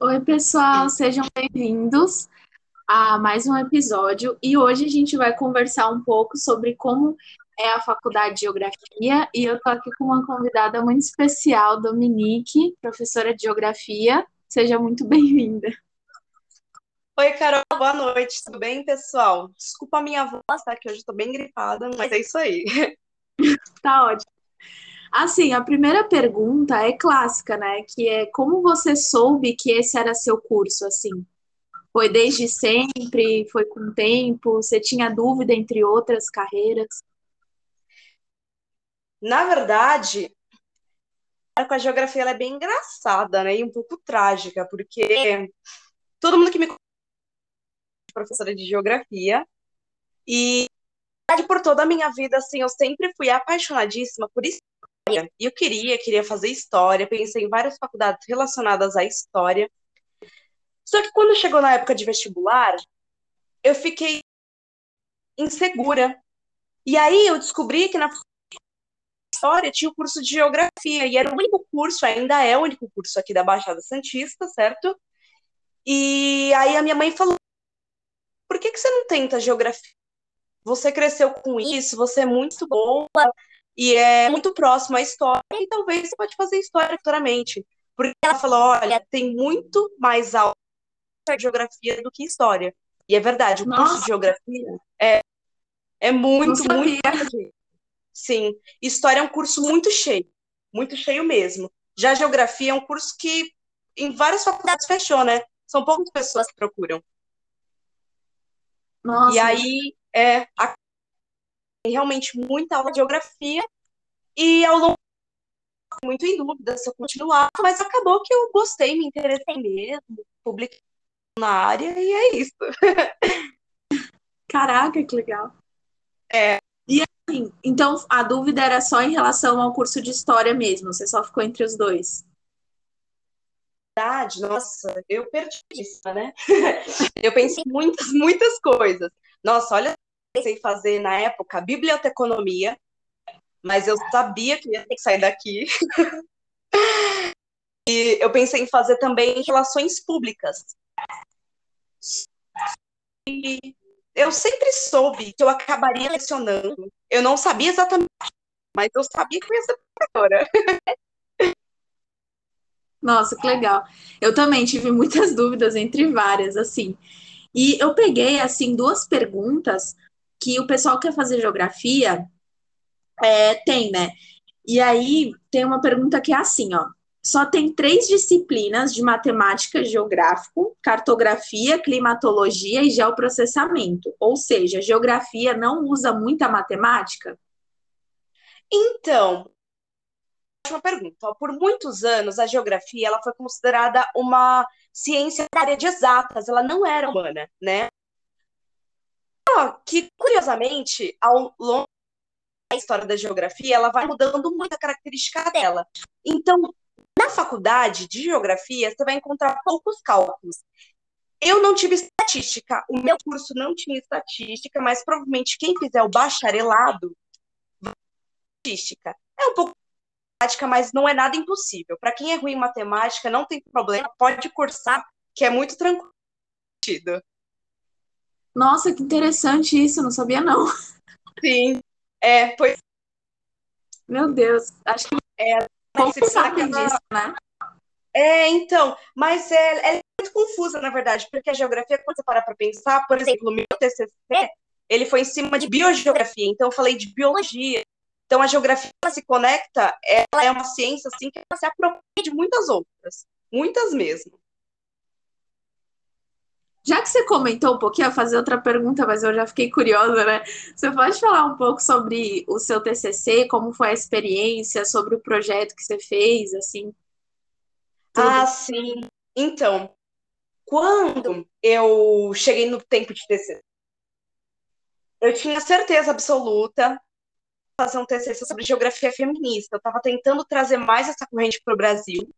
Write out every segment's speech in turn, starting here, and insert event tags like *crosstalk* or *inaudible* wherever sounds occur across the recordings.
Oi, pessoal, sejam bem-vindos a mais um episódio. E hoje a gente vai conversar um pouco sobre como é a faculdade de Geografia. E eu tô aqui com uma convidada muito especial, Dominique, professora de Geografia. Seja muito bem-vinda. Oi, Carol, boa noite, tudo bem, pessoal? Desculpa a minha voz, tá? Que hoje eu tô bem gripada, mas é isso aí. Tá ótimo. Assim, a primeira pergunta é clássica, né? Que é como você soube que esse era seu curso, assim? Foi desde sempre? Foi com o tempo? Você tinha dúvida entre outras carreiras? Na verdade, com a geografia ela é bem engraçada, né? E um pouco trágica, porque todo mundo que me é professora de geografia e por toda a minha vida, assim, eu sempre fui apaixonadíssima por isso e eu queria, queria fazer história, pensei em várias faculdades relacionadas à história. Só que quando chegou na época de vestibular, eu fiquei insegura. E aí eu descobri que na história tinha o curso de geografia, e era o único curso, ainda é o único curso aqui da Baixada Santista, certo? E aí a minha mãe falou: por que, que você não tenta geografia? Você cresceu com isso, você é muito boa, e é muito próximo à história, e talvez você pode fazer história futuramente. Porque ela falou, olha, tem muito mais aula de geografia do que história. E é verdade, o Nossa. curso de geografia é, é muito, muito. Sim. História é um curso muito cheio. Muito cheio mesmo. Já geografia é um curso que em várias faculdades fechou, né? São poucas pessoas que procuram. Nossa. E aí, é, a realmente muita aula de geografia e ao longo muito em dúvida se eu continuar, mas acabou que eu gostei, me interessei mesmo, publiquei na área e é isso. *laughs* Caraca, que legal. É. E assim, então a dúvida era só em relação ao curso de história mesmo, você só ficou entre os dois. Verdade, nossa, eu perdi isso, né? *laughs* eu pensei muitas, muitas coisas. Nossa, olha pensei fazer na época biblioteconomia, mas eu sabia que ia ter que sair daqui. *laughs* e eu pensei em fazer também relações públicas. E eu sempre soube que eu acabaria lecionando. Eu não sabia exatamente, mas eu sabia que eu ia ser professora. *laughs* Nossa, que legal. Eu também tive muitas *laughs* dúvidas entre várias, assim. E eu peguei, assim, duas perguntas que o pessoal que quer fazer geografia é, tem, né? E aí tem uma pergunta que é assim, ó. Só tem três disciplinas de matemática geográfico, cartografia, climatologia e geoprocessamento. Ou seja, geografia não usa muita matemática? Então, uma pergunta. Por muitos anos, a geografia ela foi considerada uma ciência da área de exatas, ela não era humana, né? Que, curiosamente, ao longo da história da geografia, ela vai mudando muito a característica dela. Então, na faculdade de geografia, você vai encontrar poucos cálculos. Eu não tive estatística, o meu curso não tinha estatística, mas provavelmente quem fizer o bacharelado vai ter estatística. É um pouco prática, mas não é nada impossível. Para quem é ruim em matemática, não tem problema, pode cursar, que é muito tranquilo. Nossa, que interessante isso, não sabia não. Sim, é, pois. Meu Deus, acho que é, poucos sabem disso, né? É, então, mas é, é muito confusa, na verdade, porque a geografia, quando você para para pensar, por exemplo, o meu TCC, ele foi em cima de biogeografia, então eu falei de biologia. Então, a geografia se conecta, ela é uma ciência, assim, que ela se apropria de muitas outras, muitas mesmo. Já que você comentou um pouquinho, eu vou fazer outra pergunta, mas eu já fiquei curiosa, né? Você pode falar um pouco sobre o seu TCC, como foi a experiência, sobre o projeto que você fez, assim? Tudo. Ah, sim. Então, quando eu cheguei no tempo de TCC, eu tinha certeza absoluta fazer um TCC sobre geografia feminista. Eu estava tentando trazer mais essa corrente para o Brasil,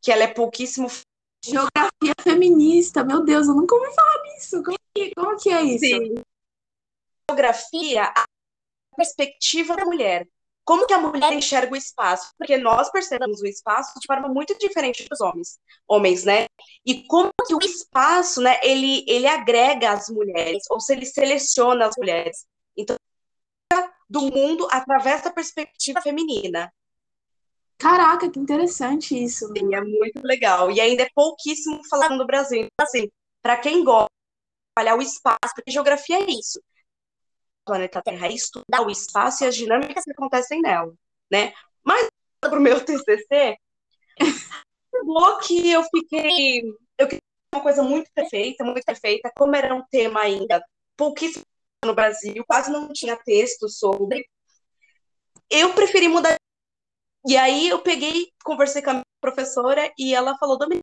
que ela é pouquíssimo Geografia feminista, meu Deus, eu nunca ouvi falar nisso. Como que, como que é isso? Sim. Geografia, a perspectiva da mulher. como que a mulher enxerga o espaço? Porque nós percebemos o espaço de forma muito diferente dos homens, homens, né? E como que o espaço, né, ele, ele agrega as mulheres, ou se ele seleciona as mulheres. Então, do mundo através da perspectiva feminina. Caraca, que interessante isso. Sim, é muito legal. E ainda é pouquíssimo falando no Brasil. Então, assim, para quem gosta de trabalhar o espaço, porque geografia é isso planeta Terra é estudar o espaço e as dinâmicas que acontecem nela, né? Mas para o meu TCC, acabou que eu fiquei, eu queria uma coisa muito perfeita, muito perfeita, como era um tema ainda pouquíssimo no Brasil, quase não tinha texto sobre. Eu preferi mudar. E aí eu peguei, conversei com a minha professora e ela falou, Domingo,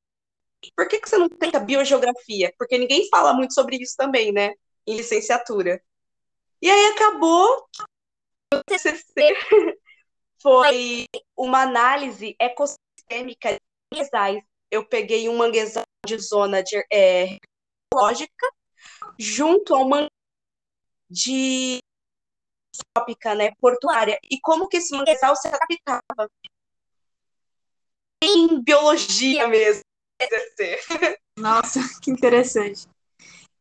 por que, que você não tenta biogeografia? Porque ninguém fala muito sobre isso também, né? Em licenciatura. E aí acabou o *laughs* TCC foi uma análise ecossistêmica de manguezais. Eu peguei um manguezal de zona de, é, ecológica junto a uma de trópica, né, portuária, e como que esse manguezal se adaptava em biologia mesmo. Nossa, *laughs* que interessante.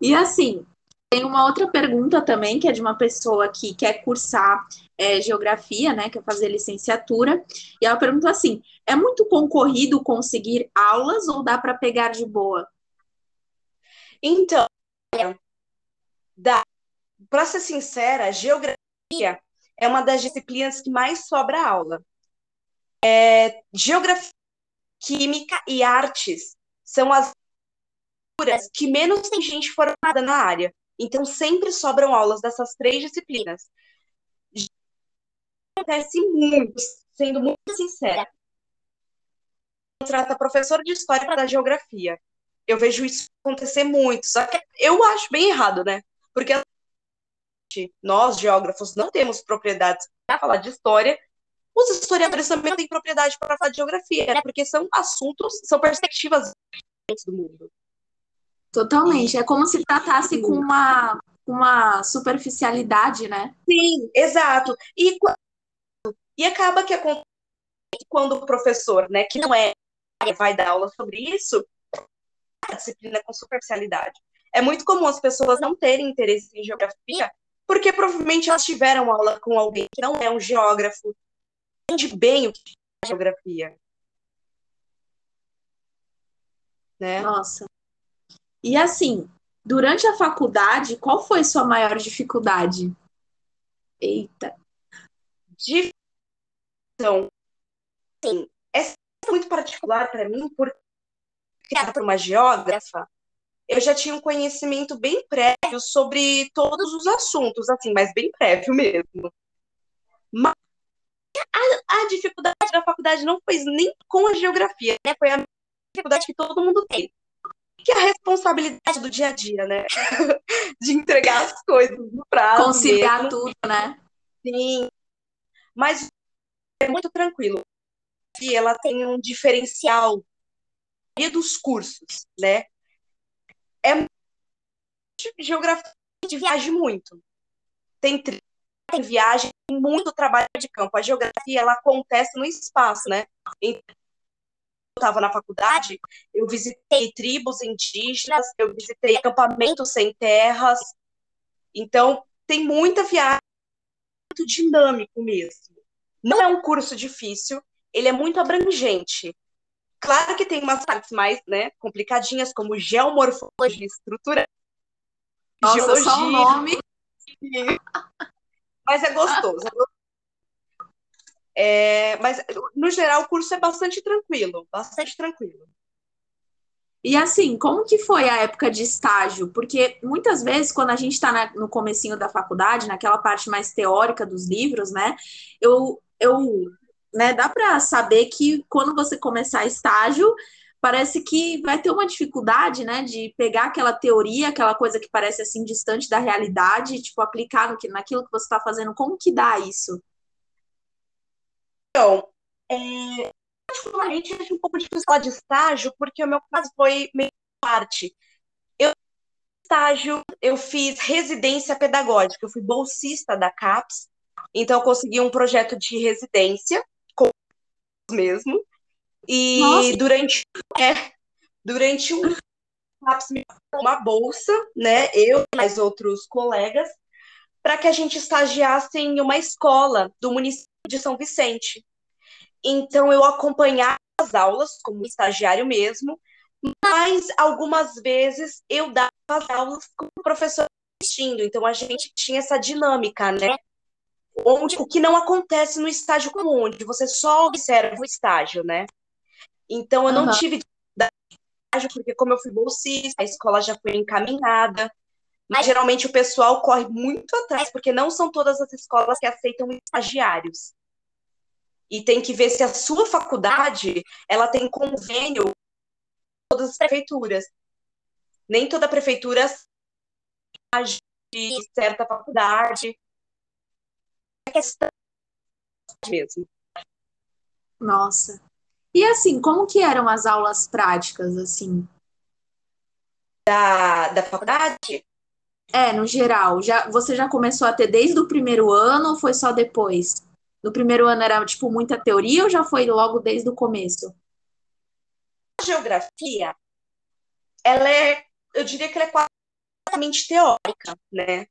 E assim, tem uma outra pergunta também, que é de uma pessoa que quer cursar é, geografia, né? Quer fazer licenciatura. E ela pergunta assim: é muito concorrido conseguir aulas ou dá para pegar de boa? Então, dá. Para ser sincera, geografia é uma das disciplinas que mais sobra aula. É, geografia, química e artes são as que menos tem gente formada na área. Então, sempre sobram aulas dessas três disciplinas. Acontece muito, sendo muito sincera. Contrata professor de história para dar geografia. Eu vejo isso acontecer muito, só que eu acho bem errado, né? Porque nós, geógrafos, não temos propriedades para falar de história, os historiadores também não têm propriedade para falar de geografia, né? Porque são assuntos, são perspectivas do mundo. Totalmente. É como se tratasse com uma, uma superficialidade, né? Sim, exato. E, e acaba que acontece quando o professor, né, que não é vai dar aula sobre isso, a disciplina com superficialidade. É muito comum as pessoas não terem interesse em geografia, porque provavelmente elas tiveram aula com alguém que não é um geógrafo, entende bem o que é geografia. Né? Nossa. E assim, durante a faculdade, qual foi sua maior dificuldade? Eita. Então, sim, essa é muito particular para mim, porque criada por uma geógrafa, eu já tinha um conhecimento bem prévio sobre todos os assuntos, assim, mas bem prévio mesmo. Mas a, a dificuldade da faculdade não foi nem com a geografia, né? Foi a dificuldade que todo mundo tem que é a responsabilidade do dia a dia, né? *laughs* de entregar as coisas no prazo. Conciliar mesmo. tudo, né? Sim. Mas é muito tranquilo. E ela tem um diferencial dos cursos, né? É geografia de viagem muito. Tem, viagem, tem muito trabalho de campo. A geografia ela acontece no espaço, né? Então, estava na faculdade, eu visitei tribos indígenas, eu visitei acampamentos sem terras. Então, tem muita viagem, muito dinâmico mesmo. Não é um curso difícil, ele é muito abrangente. Claro que tem umas partes mais né, complicadinhas, como geomorfologia estrutura. Nossa, só o nome. *laughs* Mas é gostoso, é gostoso. É, mas, no geral, o curso é bastante tranquilo, bastante tranquilo. E assim, como que foi a época de estágio? Porque muitas vezes, quando a gente está no comecinho da faculdade, naquela parte mais teórica dos livros, né? Eu, eu né, dá para saber que quando você começar estágio, parece que vai ter uma dificuldade, né, de pegar aquela teoria, aquela coisa que parece assim distante da realidade, tipo aplicar no que, naquilo que você está fazendo. Como que dá isso? Então, é, particularmente, acho um pouco difícil falar de estágio, porque o meu caso foi meio parte. Eu estágio, eu fiz residência pedagógica, eu fui bolsista da CAPES, Então, eu consegui um projeto de residência, com mesmo. E Nossa. durante, é, durante um uma bolsa, né? Eu e mais outros colegas, para que a gente estagiasse em uma escola do município de São Vicente. Então, eu acompanhava as aulas como estagiário mesmo, mas algumas vezes eu dava as aulas como professor assistindo. Então, a gente tinha essa dinâmica, né? Onde, o que não acontece no estágio comum, onde você só observa o estágio, né? Então, eu não uhum. tive estágio, porque como eu fui bolsista, a escola já foi encaminhada. Mas geralmente o pessoal corre muito atrás, porque não são todas as escolas que aceitam estagiários. E tem que ver se a sua faculdade ela tem convênio com todas as prefeituras. Nem toda prefeitura de certa faculdade. É questão mesmo. Nossa. E assim, como que eram as aulas práticas, assim? Da, da faculdade? É, no geral. Já, você já começou a ter desde o primeiro ano ou foi só depois? No primeiro ano era, tipo, muita teoria ou já foi logo desde o começo? A geografia, ela é, eu diria que ela é quase teórica, né?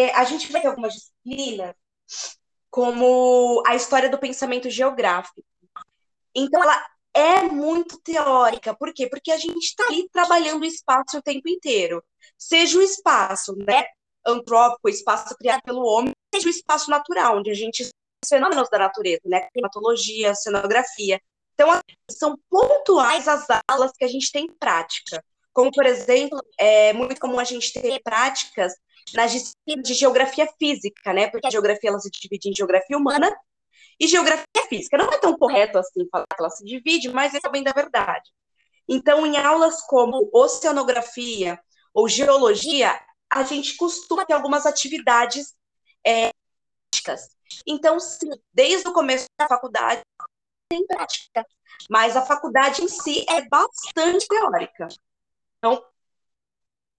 É, a gente vai ter algumas disciplinas, como a história do pensamento geográfico. Então, ela é muito teórica. Por quê? Porque a gente está ali trabalhando o espaço o tempo inteiro. Seja o espaço né, antrópico, o espaço criado pelo homem, seja o espaço natural, onde a gente os fenômenos da natureza, né? Climatologia, cenografia. Então, são pontuais as aulas que a gente tem prática. Como, por exemplo, é muito comum a gente ter práticas nas disciplinas de geografia física, né? Porque a geografia ela se divide em geografia humana e geografia física. Não é tão correto assim falar que ela se divide, mas é também da verdade. Então, em aulas como oceanografia ou geologia, a gente costuma ter algumas atividades é, práticas. Então, sim, desde o começo da faculdade tem prática, mas a faculdade em si é bastante teórica. Então,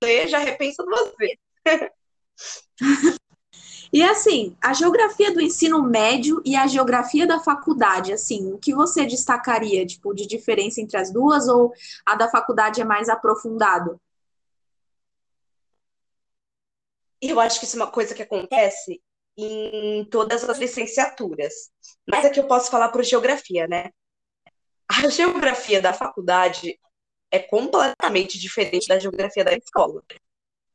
você já repensa duas vezes. *laughs* E assim, a geografia do ensino médio e a geografia da faculdade, assim, o que você destacaria, tipo, de diferença entre as duas ou a da faculdade é mais aprofundado? Eu acho que isso é uma coisa que acontece em todas as licenciaturas. Mas aqui eu posso falar por geografia, né? A geografia da faculdade é completamente diferente da geografia da escola.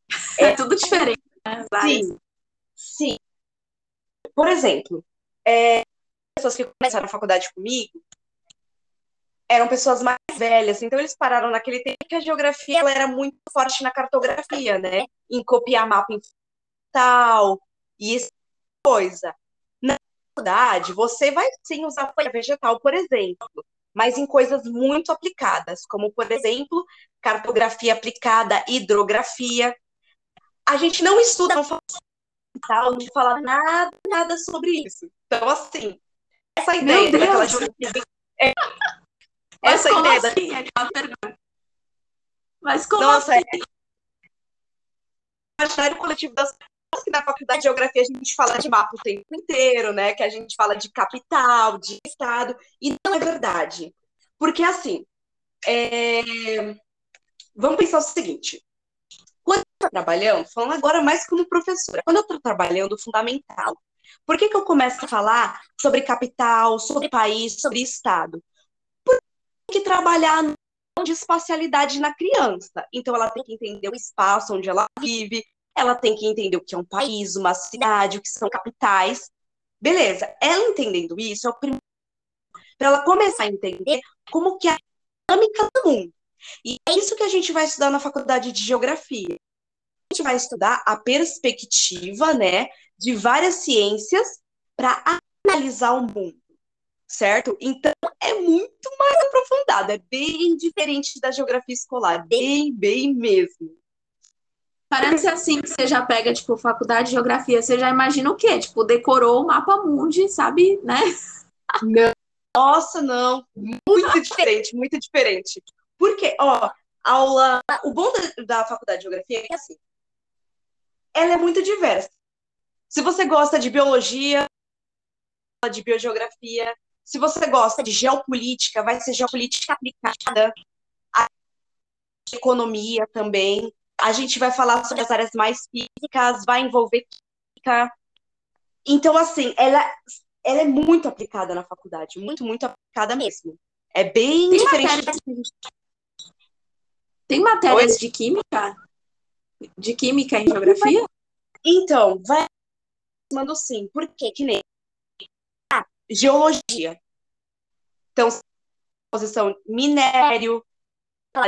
*laughs* É tudo diferente. Né? Sim, Sim. Por exemplo, é, pessoas que começaram a faculdade comigo eram pessoas mais velhas, então eles pararam naquele tempo que a geografia ela era muito forte na cartografia, né? Em copiar mapa em tal e essa coisa. Na faculdade, você vai sim usar folha vegetal, por exemplo, mas em coisas muito aplicadas, como, por exemplo, cartografia aplicada, hidrografia. A gente não estuda, não fala tal, não fala nada, nada sobre isso. Então, assim, essa ideia daquela. É, essa ideia assim? da. É pergunta. Mas como Nossa, assim? É imaginário coletivo das que na faculdade de geografia a gente fala de mapa o tempo inteiro, né? Que a gente fala de capital, de estado, e não é verdade. Porque assim, é... vamos pensar o seguinte: trabalhando, falando agora mais como professora, quando eu estou trabalhando fundamental, por que, que eu começo a falar sobre capital, sobre país, sobre estado? Porque que trabalhar de espacialidade na criança. Então, ela tem que entender o espaço onde ela vive, ela tem que entender o que é um país, uma cidade, o que são capitais. Beleza, ela entendendo isso é o primeiro para ela começar a entender como que é a dinâmica do mundo. E é isso que a gente vai estudar na faculdade de geografia. A gente vai estudar a perspectiva, né, de várias ciências para analisar o mundo, certo? Então é muito mais aprofundado, é bem diferente da geografia escolar, bem, bem mesmo. Parece assim que você já pega, tipo, faculdade de geografia, você já imagina o quê? Tipo, decorou o mapa mundi, sabe, né? Não. Nossa, não. Muito diferente, muito diferente. Porque, ó, aula. O bom da, da faculdade de geografia é que assim. Ela é muito diversa. Se você gosta de biologia, de biogeografia. Se você gosta de geopolítica, vai ser geopolítica aplicada, a economia também. A gente vai falar sobre as áreas mais físicas, vai envolver química. Então, assim, ela, ela é muito aplicada na faculdade, muito, muito aplicada mesmo. É bem Tem diferente. matérias- Tem matérias de química? De química em geografia? Então, vai mando sim. Por quê? Que nem ah, geologia. Então, posição minério,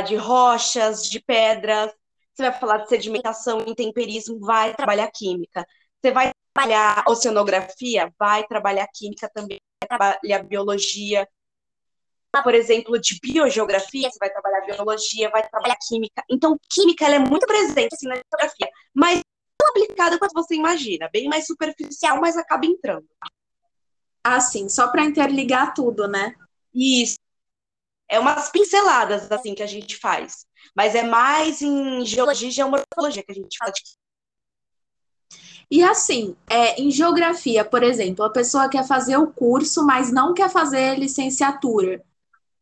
de rochas, de pedras. Você vai falar de sedimentação, intemperismo, vai trabalhar química. Você vai trabalhar oceanografia, vai trabalhar química também, vai trabalhar biologia. Por exemplo, de biogeografia, você vai trabalhar biologia, vai trabalhar química. Então, química ela é muito presente assim, na geografia, mas não aplicada quanto você imagina, bem mais superficial, mas acaba entrando. Ah, sim, só para interligar tudo, né? Isso. É umas pinceladas assim que a gente faz, mas é mais em geologia e geomorfologia que a gente fala de E assim, é, em geografia, por exemplo, a pessoa quer fazer o curso, mas não quer fazer licenciatura.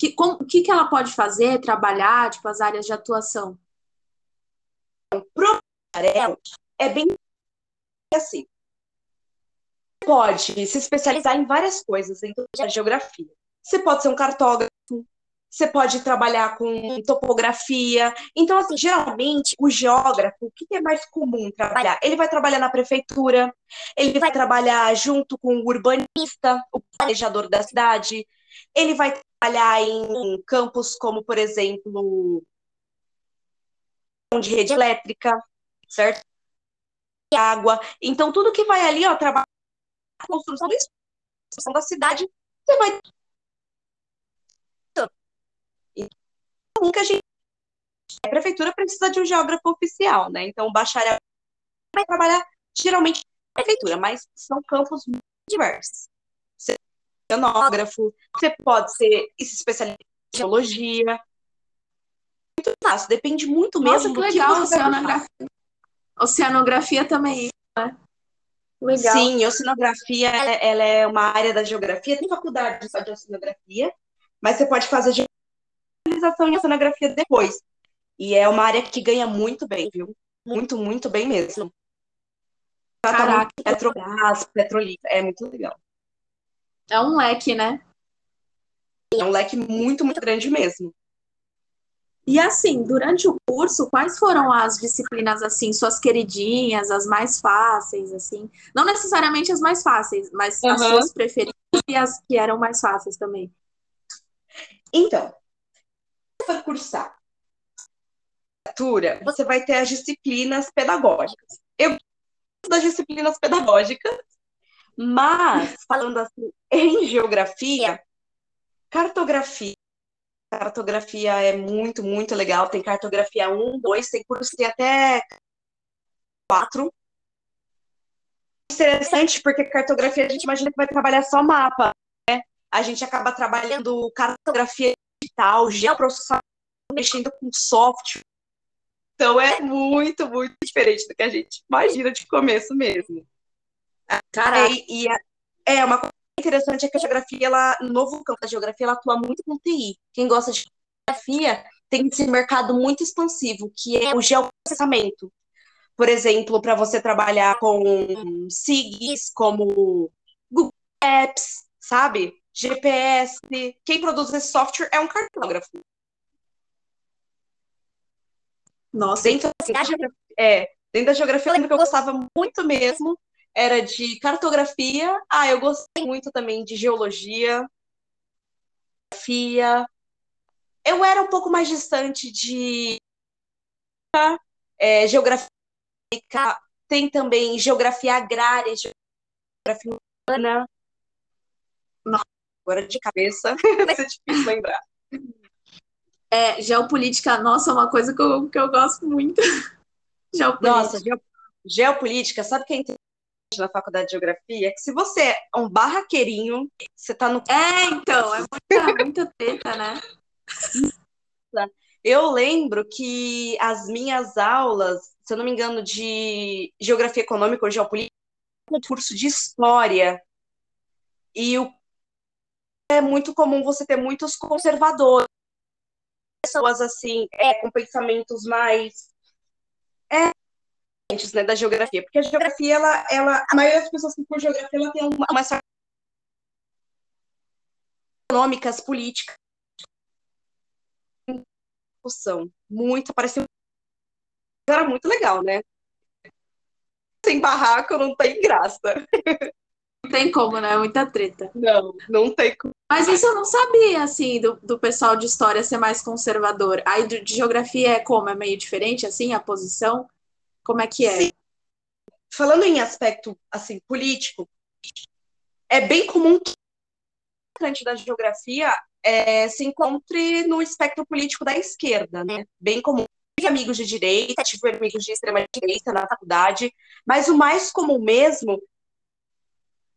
Que, com, o que, que ela pode fazer? Trabalhar, tipo, as áreas de atuação? bacharel é bem assim. Você pode se especializar em várias coisas dentro da geografia. Você pode ser um cartógrafo, você pode trabalhar com topografia. Então, assim, geralmente, o geógrafo, o que é mais comum trabalhar? Ele vai trabalhar na prefeitura, ele vai trabalhar junto com o urbanista, o planejador da cidade, ele vai trabalhar em campos como, por exemplo, de rede elétrica, certo? Água. Então, tudo que vai ali, ó, trabalhar a construção da cidade, você vai. Que a gente. A prefeitura precisa de um geógrafo oficial, né? Então, o bacharel vai trabalhar geralmente na prefeitura, mas são campos muito diversos. Oceanógrafo, você pode ser se especializar em geologia. Muito fácil, depende muito Nossa, mesmo que do legal, que oceanografia. Oceanografia também, né? Legal. Sim, oceanografia ela, ela é uma área da geografia, tem faculdade só de oceanografia, mas você pode fazer especialização em oceanografia depois. E é uma área que ganha muito bem, viu? Muito, muito bem mesmo. Caraca. Petrobras, Petrolífera, é muito legal. É um leque, né? É um leque muito, muito grande mesmo. E assim, durante o curso, quais foram as disciplinas assim, suas queridinhas, as mais fáceis, assim? Não necessariamente as mais fáceis, mas as Uhum. suas preferidas e as que eram mais fáceis também. Então, for cursar literatura, você vai ter as disciplinas pedagógicas. Eu das disciplinas pedagógicas, mas, falando assim, *laughs* em geografia, cartografia. Cartografia é muito, muito legal. Tem cartografia 1, 2, tem curso tem até 4. Interessante, porque cartografia a gente imagina que vai trabalhar só mapa, né? A gente acaba trabalhando cartografia digital, geoprocessamento, mexendo com software. Então é muito, muito diferente do que a gente imagina de começo mesmo. Caraca, E, e é- é uma coisa interessante é que a geografia, ela, no novo campo da geografia, ela atua muito com TI. Quem gosta de geografia tem esse mercado muito expansivo, que é o geoprocessamento. Por exemplo, para você trabalhar com SIGs, como Google Maps, sabe? GPS. Quem produz esse software é um cartógrafo. nossa, Dentro da geografia, é, dentro da geografia, eu lembro que eu gostava muito mesmo, era de cartografia. Ah, eu gostei muito também de geologia, geografia. Eu era um pouco mais distante de é, geografia. Tem também geografia agrária, geografia urbana. Nossa, agora de cabeça *laughs* vai ser difícil lembrar. é, geopolítica, nossa, é uma coisa que eu, que eu gosto muito. *laughs* Geopolítica. Nossa, geo- geopolítica, sabe o que é na faculdade de geografia? É que se você é um barraqueirinho, você tá no. É, então, é muita, *laughs* muita treta, né? Eu lembro que as minhas aulas, se eu não me engano, de geografia econômica ou geopolítica, curso de história. E o, é muito comum você ter muitos conservadores, pessoas assim, é, com pensamentos mais é, né, da geografia, porque a geografia, ela, ela, a maioria das pessoas que cursam geografia, ela tem uma, uma econômicas, políticas, discussão, muito, pareceu era muito legal, né? Sem barraco não tem graça. Não tem como, né? Muita treta. Não, não tem como. Mas isso eu não sabia, assim, do, do pessoal de história ser mais conservador. Aí de, de geografia é como? É meio diferente, assim, a posição? Como é que é? Sim. Falando em aspecto, assim, político, é bem comum que o da geografia é, se encontre no espectro político da esquerda, né? Bem comum. Tive amigos de direita, tive amigos de extrema direita na faculdade, mas o mais comum mesmo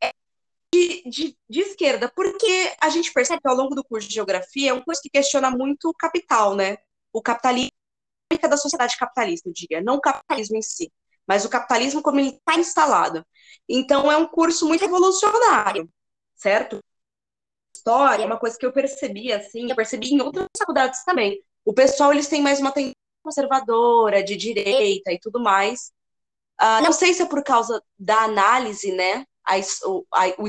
é de, de, de esquerda, porque a gente percebe que ao longo do curso de geografia é um curso que questiona muito o capital, né? O capitalismo da sociedade capitalista, eu diria, não o capitalismo em si, mas o capitalismo como ele está instalado. Então é um curso muito revolucionário, certo? história, é uma coisa que eu percebi, assim, eu percebi em outras faculdades também. O pessoal, eles têm mais uma tendência conservadora, de direita e tudo mais. Uh, não sei se é por causa da análise, né? A, o, a, o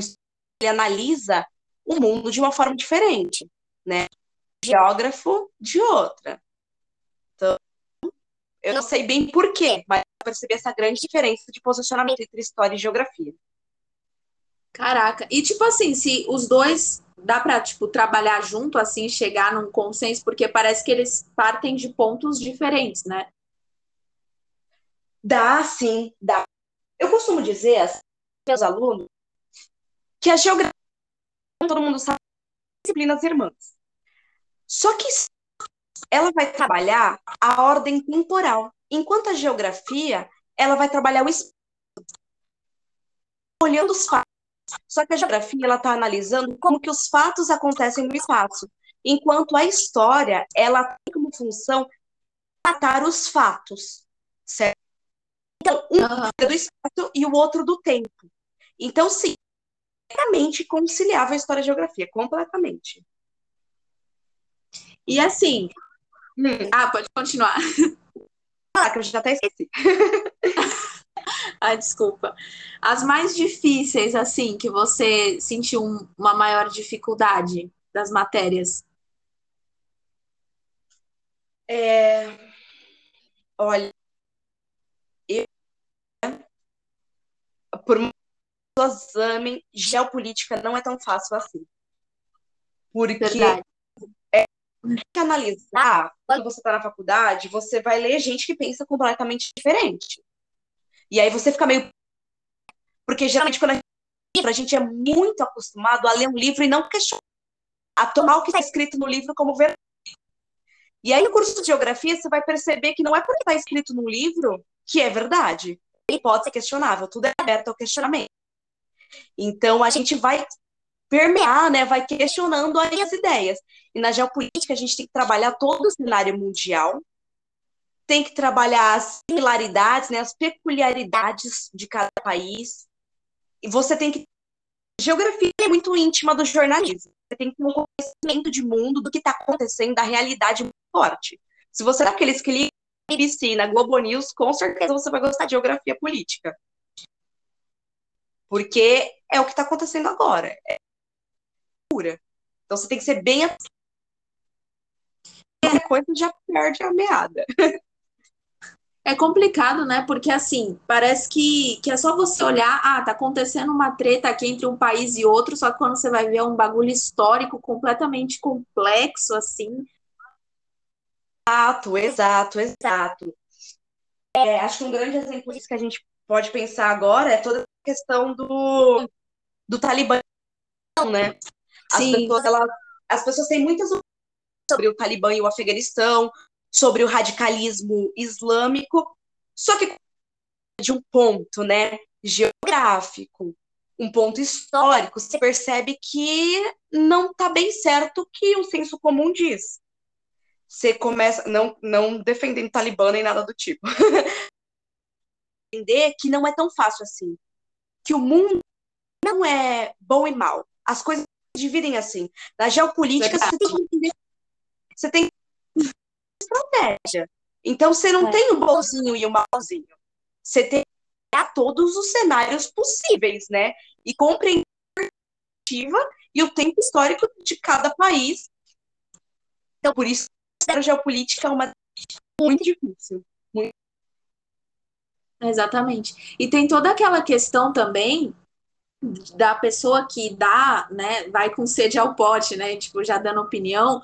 ele analisa o mundo de uma forma diferente, né? Geógrafo de outra. Eu não sei bem por quê, mas eu percebi essa grande diferença de posicionamento entre história e geografia. Caraca. E tipo assim, se os dois dá para tipo trabalhar junto assim, chegar num consenso, porque parece que eles partem de pontos diferentes, né? Dá, sim, dá. Eu costumo dizer aos meus alunos que a geografia, todo mundo sabe, disciplinas irmãs. Só que ela vai trabalhar a ordem temporal, enquanto a geografia, ela vai trabalhar o espaço. Olhando os fatos só que a geografia ela está analisando como que os fatos acontecem no espaço, enquanto a história ela tem como função tratar os fatos, certo? Então, um uhum. é do espaço e o outro do tempo. Então, sim, completamente conciliava a história e a geografia, completamente. E assim, hum. ah, pode continuar. *laughs* Ah, que eu já até esqueci. Ai, *laughs* desculpa. As mais difíceis, assim, que você sentiu uma maior dificuldade das matérias? É... Olha, eu... por um exame, geopolítica não é tão fácil assim. Porque Verdade. Que analisar, quando você está na faculdade, você vai ler gente que pensa completamente diferente. E aí você fica meio. Porque geralmente quando a gente, a gente é muito acostumado a ler um livro e não questionar, a tomar o que está escrito no livro como verdade. E aí no curso de geografia você vai perceber que não é porque está escrito no livro que é verdade. Ele pode ser questionável, tudo é aberto ao questionamento. Então a gente vai permear, né, vai questionando aí as ideias. E na geopolítica a gente tem que trabalhar todo o cenário mundial, tem que trabalhar as similaridades, né, as peculiaridades de cada país. E você tem que. Geografia é muito íntima do jornalismo. Você tem que ter um conhecimento de mundo, do que está acontecendo, da realidade muito forte. Se você é daqueles que ligam BBC, na Globo News, com certeza você vai gostar de geografia política. Porque é o que está acontecendo agora. É Então você tem que ser bem. Qualquer coisa já perde a meada. É complicado, né? Porque assim, parece que, que é só você olhar, ah, tá acontecendo uma treta aqui entre um país e outro, só que quando você vai ver é um bagulho histórico completamente complexo, assim. Exato, exato, exato. É, acho que um grande exemplo disso que a gente pode pensar agora é toda a questão do, do Talibã, né? As Sim. pessoas, elas, as pessoas têm muitas sobre o Talibã e o Afeganistão, sobre o radicalismo islâmico, só que de um ponto, né, geográfico, um ponto histórico, você percebe que não está bem certo o que o senso comum diz. Você começa, não, não defendendo Talibã nem nada do tipo, *laughs* entender que não é tão fácil assim. que o mundo não é bom e mal. As coisas dividem assim. Na geopolítica, você tem que entender. Você tem estratégia. Então, você não é. tem o bonzinho e o malzinho. Você tem a todos os cenários possíveis, né? E compreender e o tempo histórico de cada país. Então, por isso, a geopolítica é uma muito difícil. Muito... Exatamente. E tem toda aquela questão também da pessoa que dá, né, vai com sede ao pote, né, tipo, já dando opinião,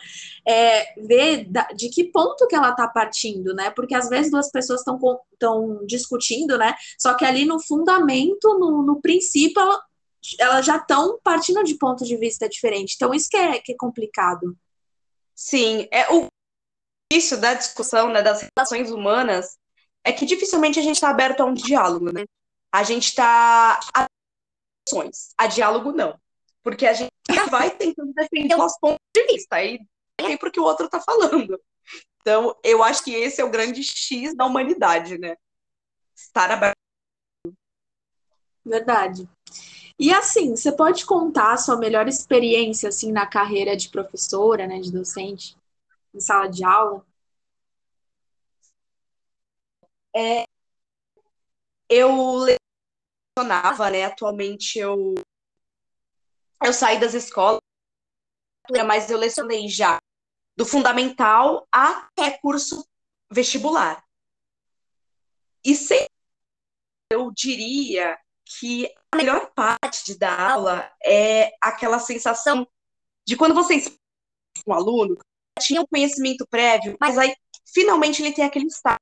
é, ver da, de que ponto que ela tá partindo, né, porque às vezes duas pessoas estão estão discutindo, né, só que ali no fundamento, no, no princípio, ela, elas já estão partindo de ponto de vista diferente, então isso que é, que é complicado. Sim, é o isso da discussão, né, das relações humanas, é que dificilmente a gente está aberto a um diálogo, né, a gente está a diálogo não. Porque a gente vai tentando defender os pontos de vista, aí tem porque o outro está falando. Então, eu acho que esse é o grande X da humanidade, né? Estar aberto. Verdade. E assim, você pode contar a sua melhor experiência assim na carreira de professora, né, de docente, em sala de aula? É, eu lecionava, né? Atualmente eu eu saí das escolas, mas eu lecionei já do fundamental até curso vestibular. E sempre eu diria que a melhor parte de dar aula é aquela sensação de quando você um aluno tinha um conhecimento prévio, mas aí finalmente ele tem aquele estado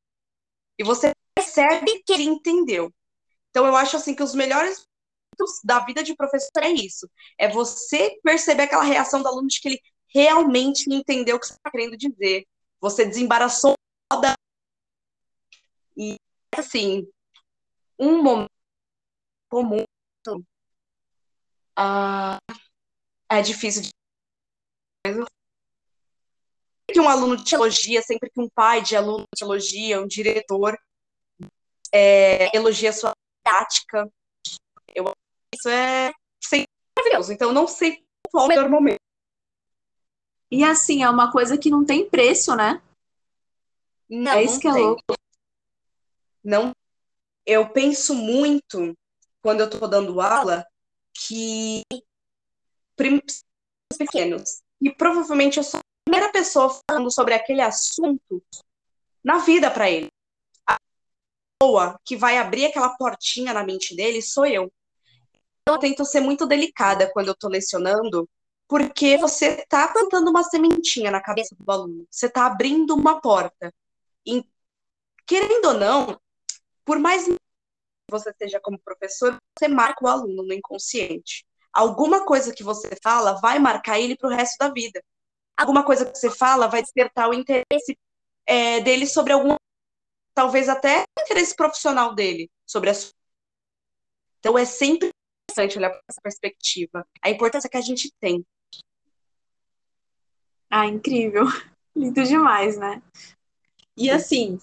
e você percebe que ele entendeu. Então, eu acho assim que os melhores da vida de professor é isso. É você perceber aquela reação do aluno de que ele realmente entendeu o que você está querendo dizer. Você desembaraçou da. E, assim, um momento comum. Uh, é difícil de. Que um aluno de teologia, sempre que um pai de aluno de teologia, um diretor, é, elogia sua prática. Eu isso é maravilhoso. Então, eu não sei qual é o melhor momento. E assim, é uma coisa que não tem preço, né? Não, é isso que é tem. louco. Não. Eu penso muito, quando eu estou dando aula, que pequenos. E provavelmente eu sou a primeira pessoa falando sobre aquele assunto na vida para ele pessoa que vai abrir aquela portinha na mente dele sou eu. Eu tento ser muito delicada quando eu estou lecionando, porque você está plantando uma sementinha na cabeça do aluno, você está abrindo uma porta. E, querendo ou não, por mais que você seja como professor, você marca o aluno no inconsciente. Alguma coisa que você fala vai marcar ele para o resto da vida. Alguma coisa que você fala vai despertar o interesse é, dele sobre algum talvez até interesse profissional dele sobre a sua. Então é sempre interessante olhar para essa perspectiva, a importância que a gente tem. Ah, incrível. *laughs* Lindo demais, né? E assim,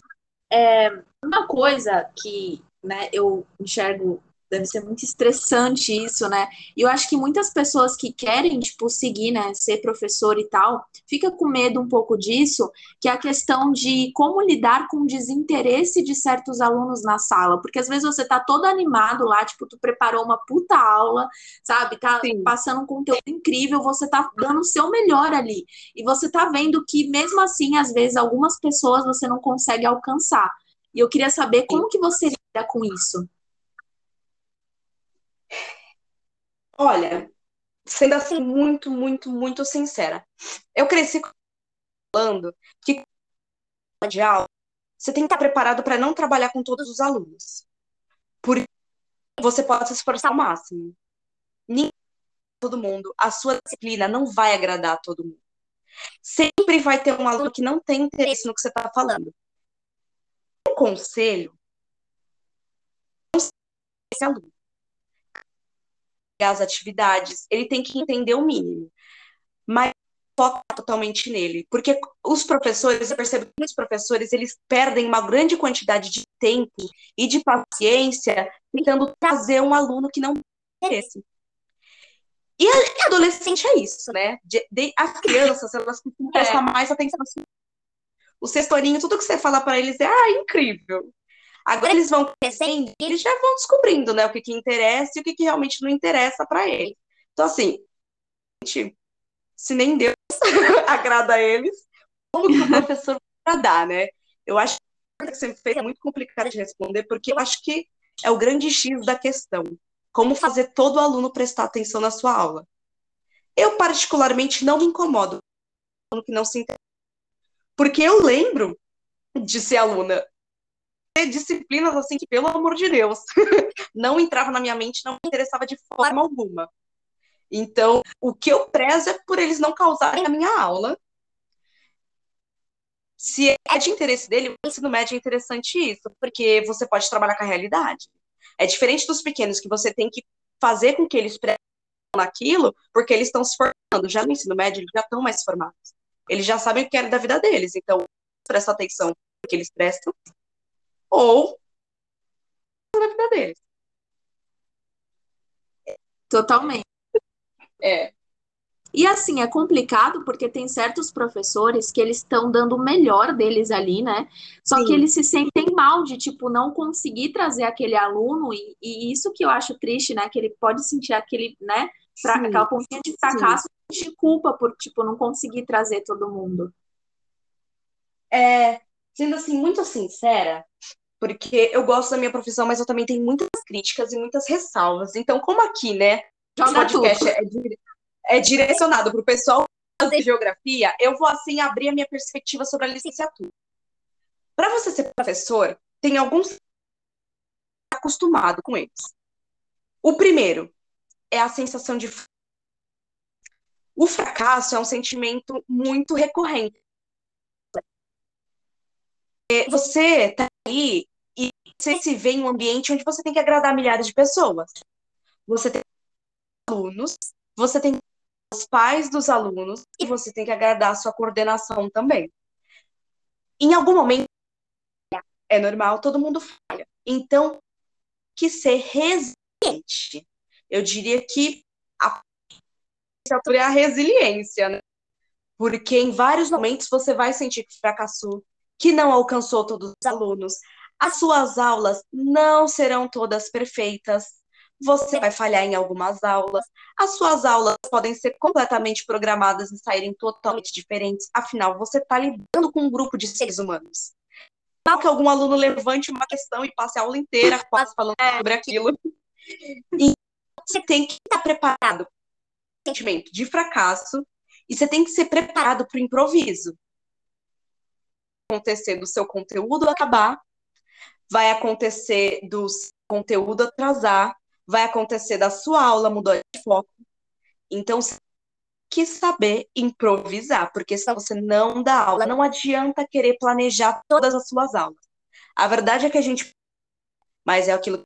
é, uma coisa que né, eu enxergo deve ser muito estressante isso, né? E eu acho que muitas pessoas que querem, tipo, seguir, né, ser professor e tal, fica com medo um pouco disso, que é a questão de como lidar com o desinteresse de certos alunos na sala, porque às vezes você tá todo animado lá, tipo, tu preparou uma puta aula, sabe? Tá Sim. passando um conteúdo incrível, você tá dando o seu melhor ali. E você tá vendo que mesmo assim, às vezes algumas pessoas você não consegue alcançar. E eu queria saber como que você lida com isso. Olha, sendo assim muito, muito, muito sincera, eu cresci falando que de aula você tem que estar preparado para não trabalhar com todos os alunos. Porque você pode se esforçar ao máximo. Ninguém todo mundo, a sua disciplina não vai agradar a todo mundo. Sempre vai ter um aluno que não tem interesse no que você está falando. Um conselho, esse aluno as atividades, ele tem que entender o mínimo. Mas foca totalmente nele, porque os professores, eu percebo que muitos professores, eles perdem uma grande quantidade de tempo e de paciência tentando trazer um aluno que não merece. E a adolescente é isso, né? De, de, as crianças, elas é. prestar mais atenção assim. O sextorinho, tudo que você fala para eles é, ah, incrível. Agora eles vão crescendo e eles já vão descobrindo, né, o que que interessa e o que que realmente não interessa para eles. Então, assim, se nem Deus *laughs* agrada a eles, como que o professor *laughs* vai dar, né? Eu acho que você fez é muito complicado de responder, porque eu acho que é o grande X da questão. Como fazer todo aluno prestar atenção na sua aula. Eu, particularmente, não me incomodo com que não se interessa. Porque eu lembro de ser aluna disciplinas assim que, pelo amor de Deus, *laughs* não entrava na minha mente, não me interessava de forma alguma. Então, o que eu prezo é por eles não causarem a minha aula. Se é de interesse dele, o ensino médio é interessante isso, porque você pode trabalhar com a realidade. É diferente dos pequenos, que você tem que fazer com que eles prestem naquilo, porque eles estão se formando. Já no ensino médio, eles já estão mais formados. Eles já sabem o que querem da vida deles. Então, presta atenção que eles prestam, ou na vida deles. Totalmente. É. E assim, é complicado porque tem certos professores que eles estão dando o melhor deles ali, né? Só Sim. que eles se sentem mal de, tipo, não conseguir trazer aquele aluno, e, e, isso que eu acho triste, né? Que ele pode sentir aquele, né? Fra aquela pontinha de fracasso de culpa por, tipo, não conseguir trazer todo mundo. É, sendo assim, muito sincera, porque eu gosto da minha profissão, mas eu também tenho muitas críticas e muitas ressalvas. Então, como aqui, né? o podcast é, é, direcionado para o pessoal fazer geografia, eu vou assim abrir a minha perspectiva sobre a licenciatura. Para você ser professor, tem alguns acostumado com eles. O primeiro é a sensação de o fracasso é um sentimento muito recorrente. Você tá aí e você se vê em um ambiente onde você tem que agradar milhares de pessoas. Você tem alunos, você tem os pais dos alunos e você tem que agradar a sua coordenação também. Em algum momento é normal, todo mundo falha. Então, que ser resiliente. Eu diria que a é a resiliência, né? Porque em vários momentos você vai sentir que fracassou, que não alcançou todos os alunos. As suas aulas não serão todas perfeitas você vai falhar em algumas aulas. As suas aulas podem ser completamente programadas e saírem totalmente diferentes. Afinal, você está lidando com um grupo de seres humanos. Não que algum aluno levante uma questão e passe a aula inteira quase falando sobre aquilo. E você tem que estar preparado para o sentimento de fracasso e você tem que ser preparado para o improviso. Acontecer do seu conteúdo acabar, vai acontecer do conteúdo atrasar, vai acontecer da sua aula mudou de foco. Então, você tem que saber improvisar, porque se você não dá aula, não adianta querer planejar todas as suas aulas. A verdade é que a gente. Mas é aquilo que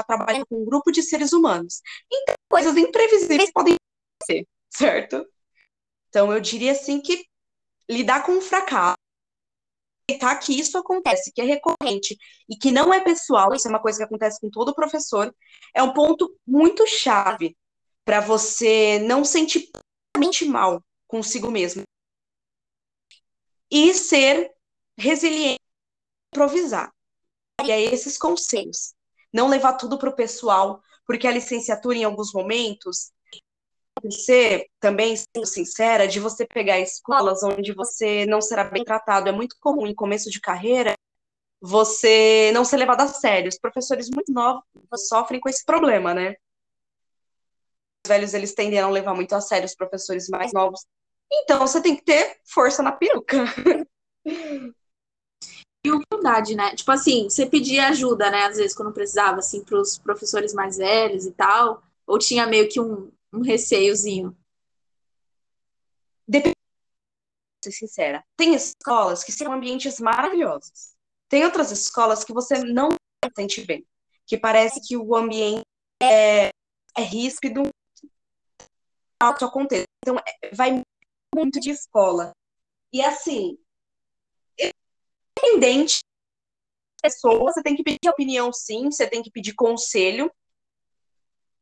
está trabalhando com um grupo de seres humanos. Então, coisas imprevisíveis podem acontecer, certo? Então, eu diria assim que lidar com o fracasso aceitar que isso acontece, que é recorrente e que não é pessoal, isso é uma coisa que acontece com todo professor, é um ponto muito chave para você não sentir mal consigo mesmo. E ser resiliente, improvisar. E aí esses conselhos. Não levar tudo para o pessoal, porque a licenciatura, em alguns momentos, acontecer, também sendo sincera, de você pegar escolas onde você não será bem tratado. É muito comum em começo de carreira você não ser levado a sério. Os professores muito novos sofrem com esse problema, né? Os velhos eles tendem a não levar muito a sério os professores mais novos. Então você tem que ter força na peruca. E humildade, né? Tipo assim, você pedia ajuda, né? Às vezes quando precisava, assim, para os professores mais velhos e tal. Ou tinha meio que um, um receiozinho? Depende, ser sincera. Tem escolas que são ambientes maravilhosos. Tem outras escolas que você não se sente bem. Que parece que o ambiente é, é ríspido. Algo acontece. Então, é, vai muito de escola. E assim, independente pessoa, você tem que pedir opinião sim, você tem que pedir conselho.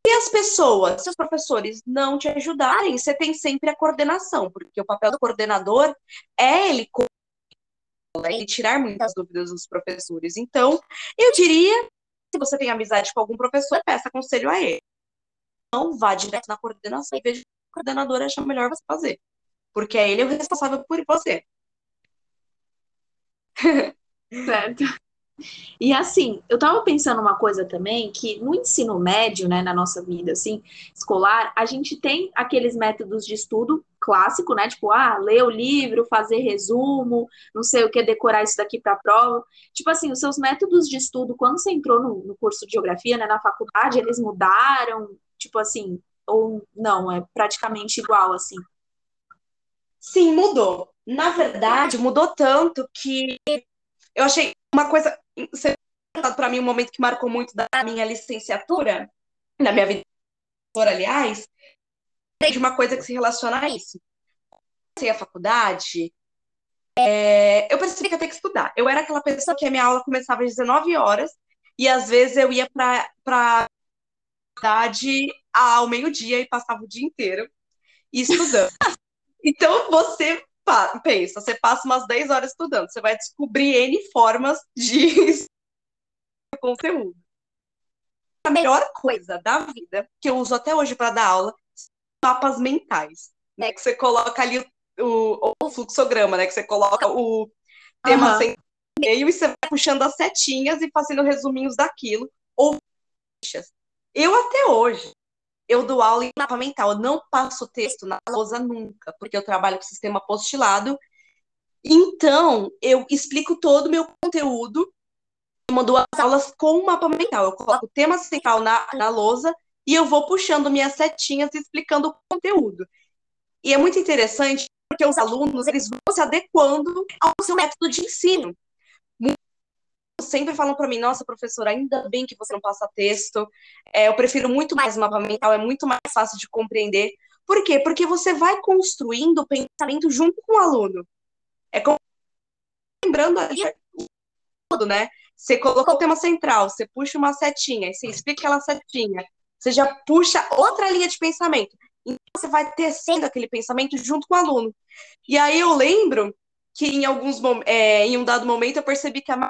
E as pessoas, seus professores não te ajudarem, você tem sempre a coordenação, porque o papel do coordenador é ele, é ele tirar muitas dúvidas dos professores. Então, eu diria, se você tem amizade com algum professor, peça conselho a ele. Não vá direto na coordenação e veja o que coordenador acha melhor você fazer. Porque é ele o responsável por você. *laughs* Certo. E assim, eu tava pensando uma coisa também, que no ensino médio, né, na nossa vida, assim, escolar, a gente tem aqueles métodos de estudo clássico, né, tipo, ah, ler o livro, fazer resumo, não sei o que, decorar isso daqui para prova. Tipo assim, os seus métodos de estudo, quando você entrou no, no curso de geografia, né, na faculdade, eles mudaram, tipo assim, ou não, é praticamente igual, assim? Sim, mudou. Na verdade, mudou tanto que eu achei uma coisa para mim um momento que marcou muito da minha licenciatura, na minha vida, aliás, de uma coisa que se relaciona a isso. Comecei a faculdade, é, eu percebi que eu tenho que estudar. Eu era aquela pessoa que a minha aula começava às 19 horas e às vezes eu ia para a faculdade ao meio-dia e passava o dia inteiro estudando. *laughs* então você pensa, você passa umas 10 horas estudando, você vai descobrir N formas de *laughs* conteúdo. A melhor coisa da vida, que eu uso até hoje para dar aula, são mapas mentais. Né? Que você coloca ali o, o, fluxograma, né? Que você coloca o tema uhum. meio e você vai puxando as setinhas e fazendo resuminhos daquilo. Ou eu até hoje eu dou aula em mapa mental, eu não passo texto na lousa nunca, porque eu trabalho com sistema postilado. Então, eu explico todo o meu conteúdo, eu mando as aulas com o mapa mental. Eu coloco o tema central na, na lousa e eu vou puxando minhas setinhas e explicando o conteúdo. E é muito interessante porque os alunos eles vão se adequando ao seu método de ensino sempre falam para mim, nossa, professora, ainda bem que você não passa texto. É, eu prefiro muito mais mapa mental, é muito mais fácil de compreender. Por quê? Porque você vai construindo o pensamento junto com o aluno. É como lembrando tudo, né? Você colocou o tema central, você puxa uma setinha, você explica aquela setinha, você já puxa outra linha de pensamento. Então você vai tecendo aquele pensamento junto com o aluno. E aí eu lembro que em alguns é, em um dado momento eu percebi que a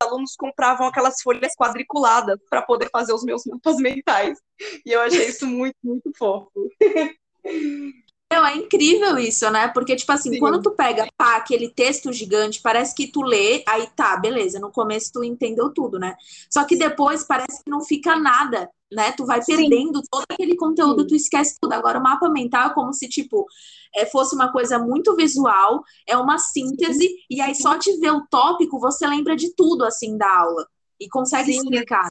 alunos compravam aquelas folhas quadriculadas para poder fazer os meus mapas mentais. E eu achei isso muito, muito fofo. *laughs* Não, é incrível isso, né? Porque, tipo assim, Sim. quando tu pega pá, aquele texto gigante, parece que tu lê, aí tá, beleza, no começo tu entendeu tudo, né? Só que depois parece que não fica nada, né? Tu vai perdendo Sim. todo aquele conteúdo, Sim. tu esquece tudo. Agora, o mapa mental é como se, tipo, é, fosse uma coisa muito visual, é uma síntese, e aí só de ver o tópico você lembra de tudo, assim, da aula, e consegue explicar.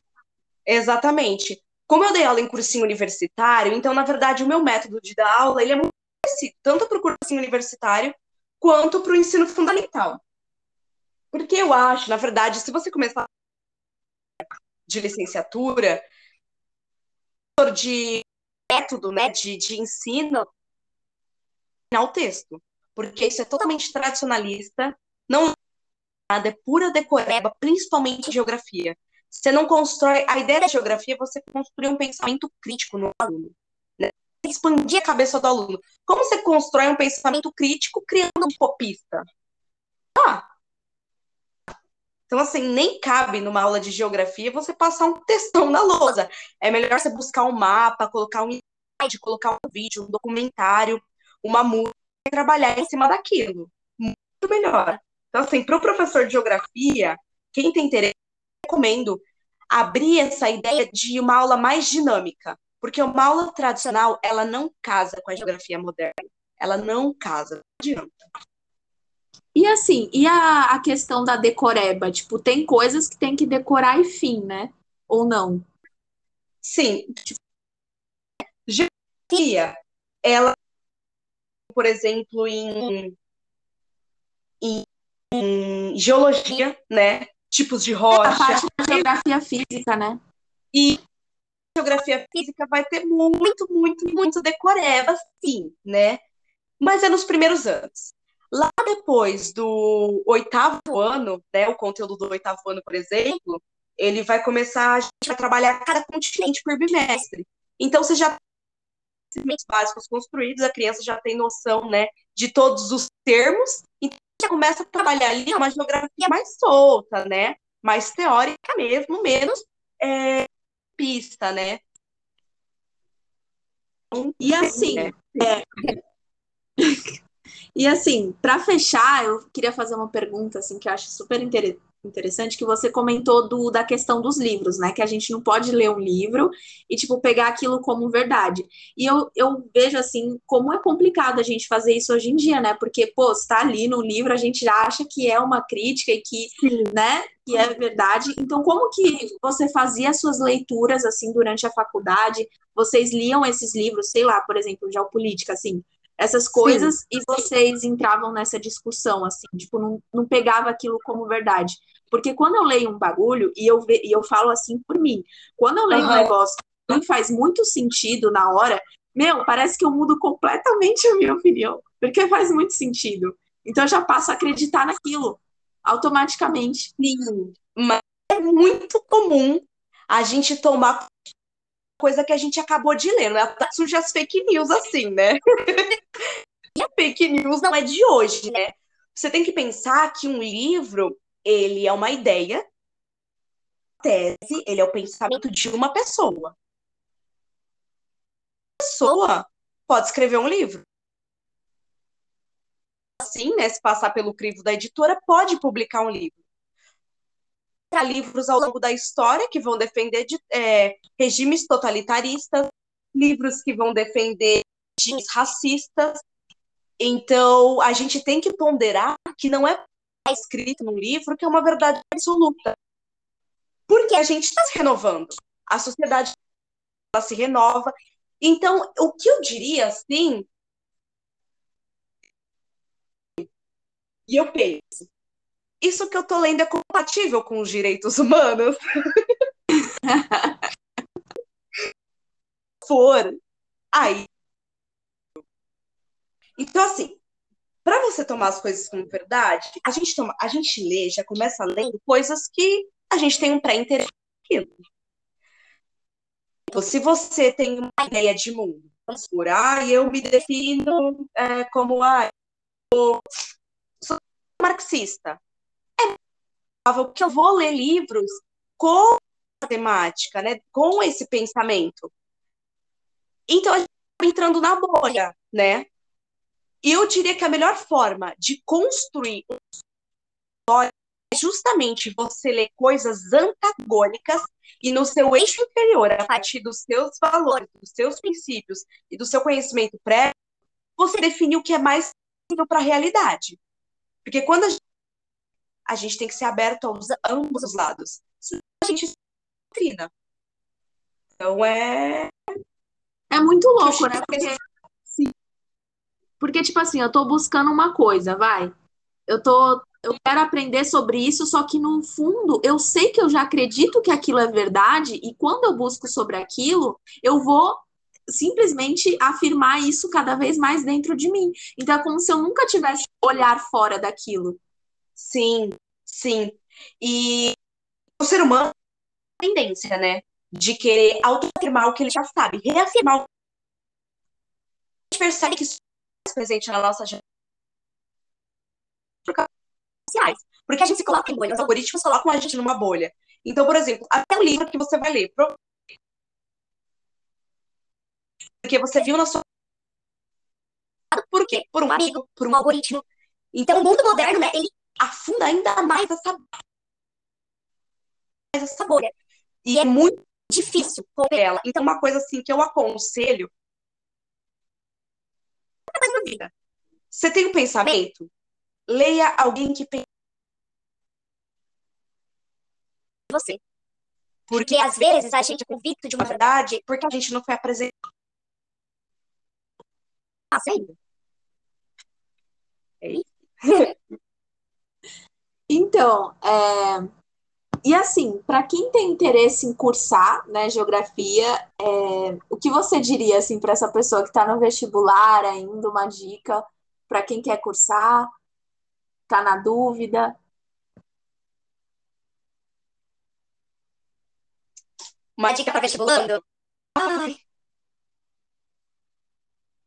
Exatamente. Como eu dei aula em cursinho universitário, então, na verdade, o meu método de dar aula, ele é muito tanto para o cursinho universitário quanto para o ensino fundamental. Porque eu acho, na verdade, se você começar de licenciatura, de método né, de, de ensino, o texto. Porque isso é totalmente tradicionalista, não é nada, é pura decoreba, principalmente geografia. Você não constrói. A ideia da geografia é você construir um pensamento crítico no aluno expandir a cabeça do aluno. Como você constrói um pensamento crítico criando um popista? Ah! Então, assim, nem cabe numa aula de geografia você passar um textão na lousa. É melhor você buscar um mapa, colocar um slide, colocar um vídeo, um documentário, uma música e trabalhar em cima daquilo. Muito melhor. Então, assim, para o professor de geografia, quem tem interesse, recomendo abrir essa ideia de uma aula mais dinâmica. Porque uma aula tradicional, ela não casa com a geografia moderna. Ela não casa, não adianta. E assim, e a, a questão da decoreba? Tipo, tem coisas que tem que decorar e fim, né? Ou não? Sim. Geografia, ela, por exemplo, em, em, em geologia, né? Tipos de rocha. É a parte da geografia física, né? E geografia física vai ter muito, muito, muito decoreba, sim, né? mas é nos primeiros anos. Lá depois do oitavo ano, né, o conteúdo do oitavo ano, por exemplo, ele vai começar, a gente vai trabalhar cada continente por bimestre. Então, você já tem básicos construídos, a criança já tem noção, né, de todos os termos, então já começa a trabalhar ali uma geografia mais solta, né, mais teórica mesmo, menos é, pista, né. E assim, é. É... *laughs* e assim, para fechar, eu queria fazer uma pergunta assim que eu acho super interessante interessante que você comentou do, da questão dos livros, né? Que a gente não pode ler um livro e, tipo, pegar aquilo como verdade. E eu, eu vejo, assim, como é complicado a gente fazer isso hoje em dia, né? Porque, pô, está ali no livro, a gente já acha que é uma crítica e que, Sim. né, que é verdade. Então, como que você fazia as suas leituras, assim, durante a faculdade? Vocês liam esses livros, sei lá, por exemplo, geopolítica, assim, essas coisas Sim. e vocês entravam nessa discussão, assim, tipo, não, não pegava aquilo como verdade. Porque quando eu leio um bagulho, e eu, ve, e eu falo assim por mim, quando eu leio uhum. um negócio que faz muito sentido na hora, meu, parece que eu mudo completamente a minha opinião, porque faz muito sentido. Então eu já passo a acreditar naquilo, automaticamente. Sim, mas é muito comum a gente tomar coisa que a gente acabou de ler, né? Surge as fake news assim, né? *laughs* e a fake news não é de hoje, né? Você tem que pensar que um livro, ele é uma ideia, tese, ele é o pensamento de uma pessoa. A pessoa pode escrever um livro. Assim, né, se passar pelo crivo da editora, pode publicar um livro livros ao longo da história que vão defender de, é, regimes totalitaristas, livros que vão defender regimes racistas. Então, a gente tem que ponderar que não é escrito num livro que é uma verdade absoluta. Porque a gente está se renovando. A sociedade ela se renova. Então, o que eu diria, assim, e eu penso, isso que eu tô lendo é compatível com os direitos humanos? *laughs* For, aí. Então, assim, para você tomar as coisas como verdade, a gente, toma, a gente lê, já começa lendo coisas que a gente tem um pré-interesse então, se você tem uma ideia de mundo, vamos por, ah, eu me defino é, como, ah, eu sou marxista que eu vou ler livros com a temática, né, com esse pensamento. Então, a gente está entrando na bolha, né? E eu diria que a melhor forma de construir um é justamente você ler coisas antagônicas e no seu eixo inferior, a partir dos seus valores, dos seus princípios e do seu conhecimento prévio, você definir o que é mais para a realidade. Porque quando a gente a gente tem que ser aberto aos ambos os lados. Senão a gente se doutrina. Então é. É muito louco, né? Porque... Sim. Porque, tipo assim, eu tô buscando uma coisa, vai. Eu tô. Eu quero aprender sobre isso, só que no fundo eu sei que eu já acredito que aquilo é verdade, e quando eu busco sobre aquilo, eu vou simplesmente afirmar isso cada vez mais dentro de mim. Então é como se eu nunca tivesse olhar fora daquilo. Sim, sim. E o ser humano tem tendência, né? De querer autoafirmar o que ele já sabe, reafirmar o que a gente percebe que isso é presente na nossa geração. Porque a gente se coloca em bolha, os algoritmos colocam a gente numa bolha. Então, por exemplo, até o livro que você vai ler, porque você viu na sua. Por quê? Por um amigo, por um algoritmo. Então, o mundo moderno, né, ele afunda ainda mais essa, essa bolha. E é muito difícil romper ela. Então, uma coisa assim que eu aconselho. Você tem um pensamento? Leia alguém que pensa. Você. Porque às vezes a gente é convicto de uma verdade porque a gente não foi apresentado. Ah? É isso? *laughs* Então, é, e assim, para quem tem interesse em cursar, né, geografia, é, o que você diria assim para essa pessoa que está no vestibular ainda, uma dica para quem quer cursar, está na dúvida? Uma dica para vestibulando? Ai.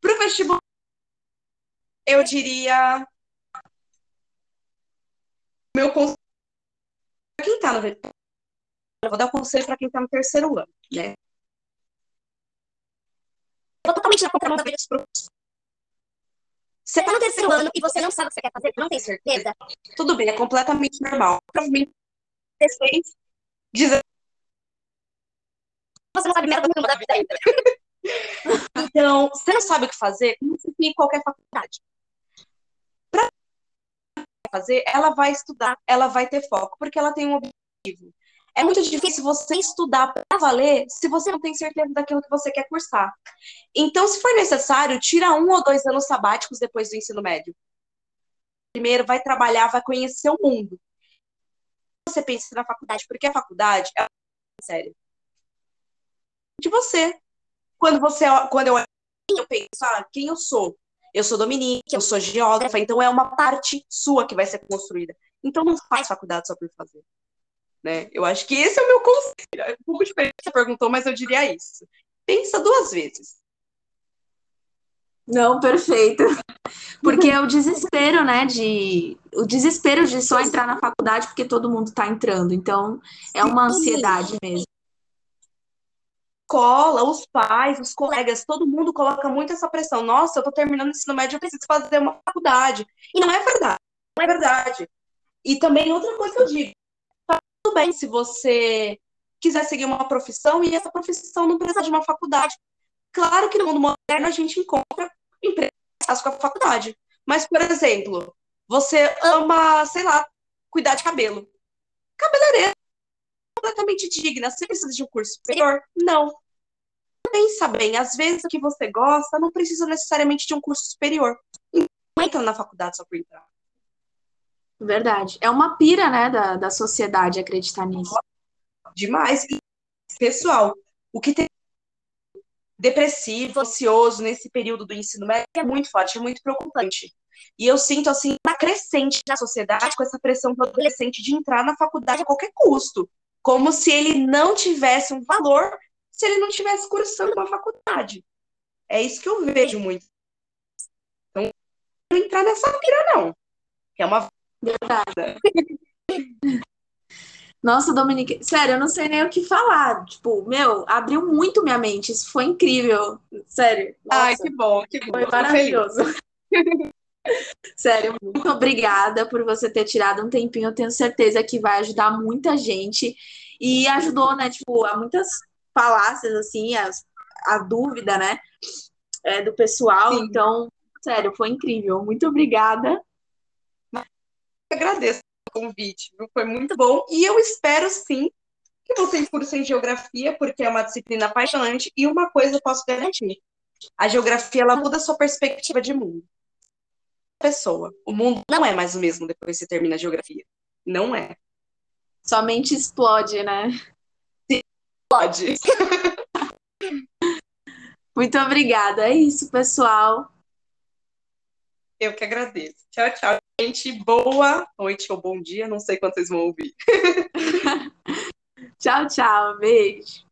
Pro vestibular, eu diria meu conselho para quem está no eu vou dar conselho para quem está no terceiro ano, né? Eu totalmente na contramão da vida. Você está no terceiro ano e você não sabe o que você quer fazer, não tem certeza? Tudo bem, é completamente normal. Provavelmente 16, 17. Você não sabe merda nenhuma da vida ainda. *laughs* então, você não sabe o que fazer, não se em qualquer faculdade. Fazer, ela vai estudar, ela vai ter foco, porque ela tem um objetivo. É muito difícil você estudar para valer se você não tem certeza daquilo que você quer cursar. Então, se for necessário, tira um ou dois anos sabáticos depois do ensino médio. Primeiro, vai trabalhar, vai conhecer o mundo. Você pensa na faculdade, porque a faculdade é sério. De você. Quando você, quando eu, eu penso, ah, quem eu sou? Eu sou Dominique, eu sou geógrafa, então é uma parte sua que vai ser construída. Então não faz faculdade só por fazer. Né? Eu acho que esse é o meu conselho. É um pouco diferente que você perguntou, mas eu diria isso. Pensa duas vezes. Não, perfeito. Porque é o desespero, né? De o desespero de só entrar na faculdade porque todo mundo está entrando. Então, é uma ansiedade mesmo. Escola, os pais, os colegas, todo mundo coloca muito essa pressão. Nossa, eu tô terminando o ensino médio, eu preciso fazer uma faculdade. E não é verdade. Não é verdade. E também outra coisa que eu digo, tudo bem se você quiser seguir uma profissão e essa profissão não precisa de uma faculdade. Claro que no mundo moderno a gente encontra empresas com a faculdade. Mas, por exemplo, você ama, sei lá, cuidar de cabelo. Cabeleireira completamente digna. Você precisa de um curso superior? Não. Pensa bem, às vezes o que você gosta não precisa necessariamente de um curso superior. Não entra na faculdade só por entrar. Verdade. É uma pira, né, da, da sociedade acreditar nisso. Demais. E, pessoal, o que tem depressivo, ansioso nesse período do ensino médio é muito forte, é muito preocupante. E eu sinto, assim, uma crescente na sociedade com essa pressão do adolescente de entrar na faculdade a qualquer custo. Como se ele não tivesse um valor se ele não estivesse cursando uma faculdade. É isso que eu vejo muito. Então, não entrar nessa pira, não. É uma Verdade. *laughs* Nossa, Dominique, sério, eu não sei nem o que falar. Tipo, meu, abriu muito minha mente. Isso foi incrível. Sério. Nossa, Ai, que bom, que bom. Foi maravilhoso. *laughs* Sério, muito obrigada por você ter tirado um tempinho. Eu tenho certeza que vai ajudar muita gente. E ajudou, né, tipo, a muitas falácias, assim, as, a dúvida, né, é, do pessoal. Sim. Então, sério, foi incrível. Muito obrigada agradeço o convite, viu? foi muito bom. E eu espero sim que você curso em geografia, porque é uma disciplina apaixonante. E uma coisa eu posso garantir: a geografia ela muda a sua perspectiva de mundo. Pessoa, o mundo não é mais o mesmo depois que você termina a geografia. Não é. Somente explode, né? Explode. Muito obrigada. É isso, pessoal. Eu que agradeço. Tchau, tchau. Gente, boa noite ou bom dia. Não sei quando vocês vão ouvir. *laughs* tchau, tchau. Beijo.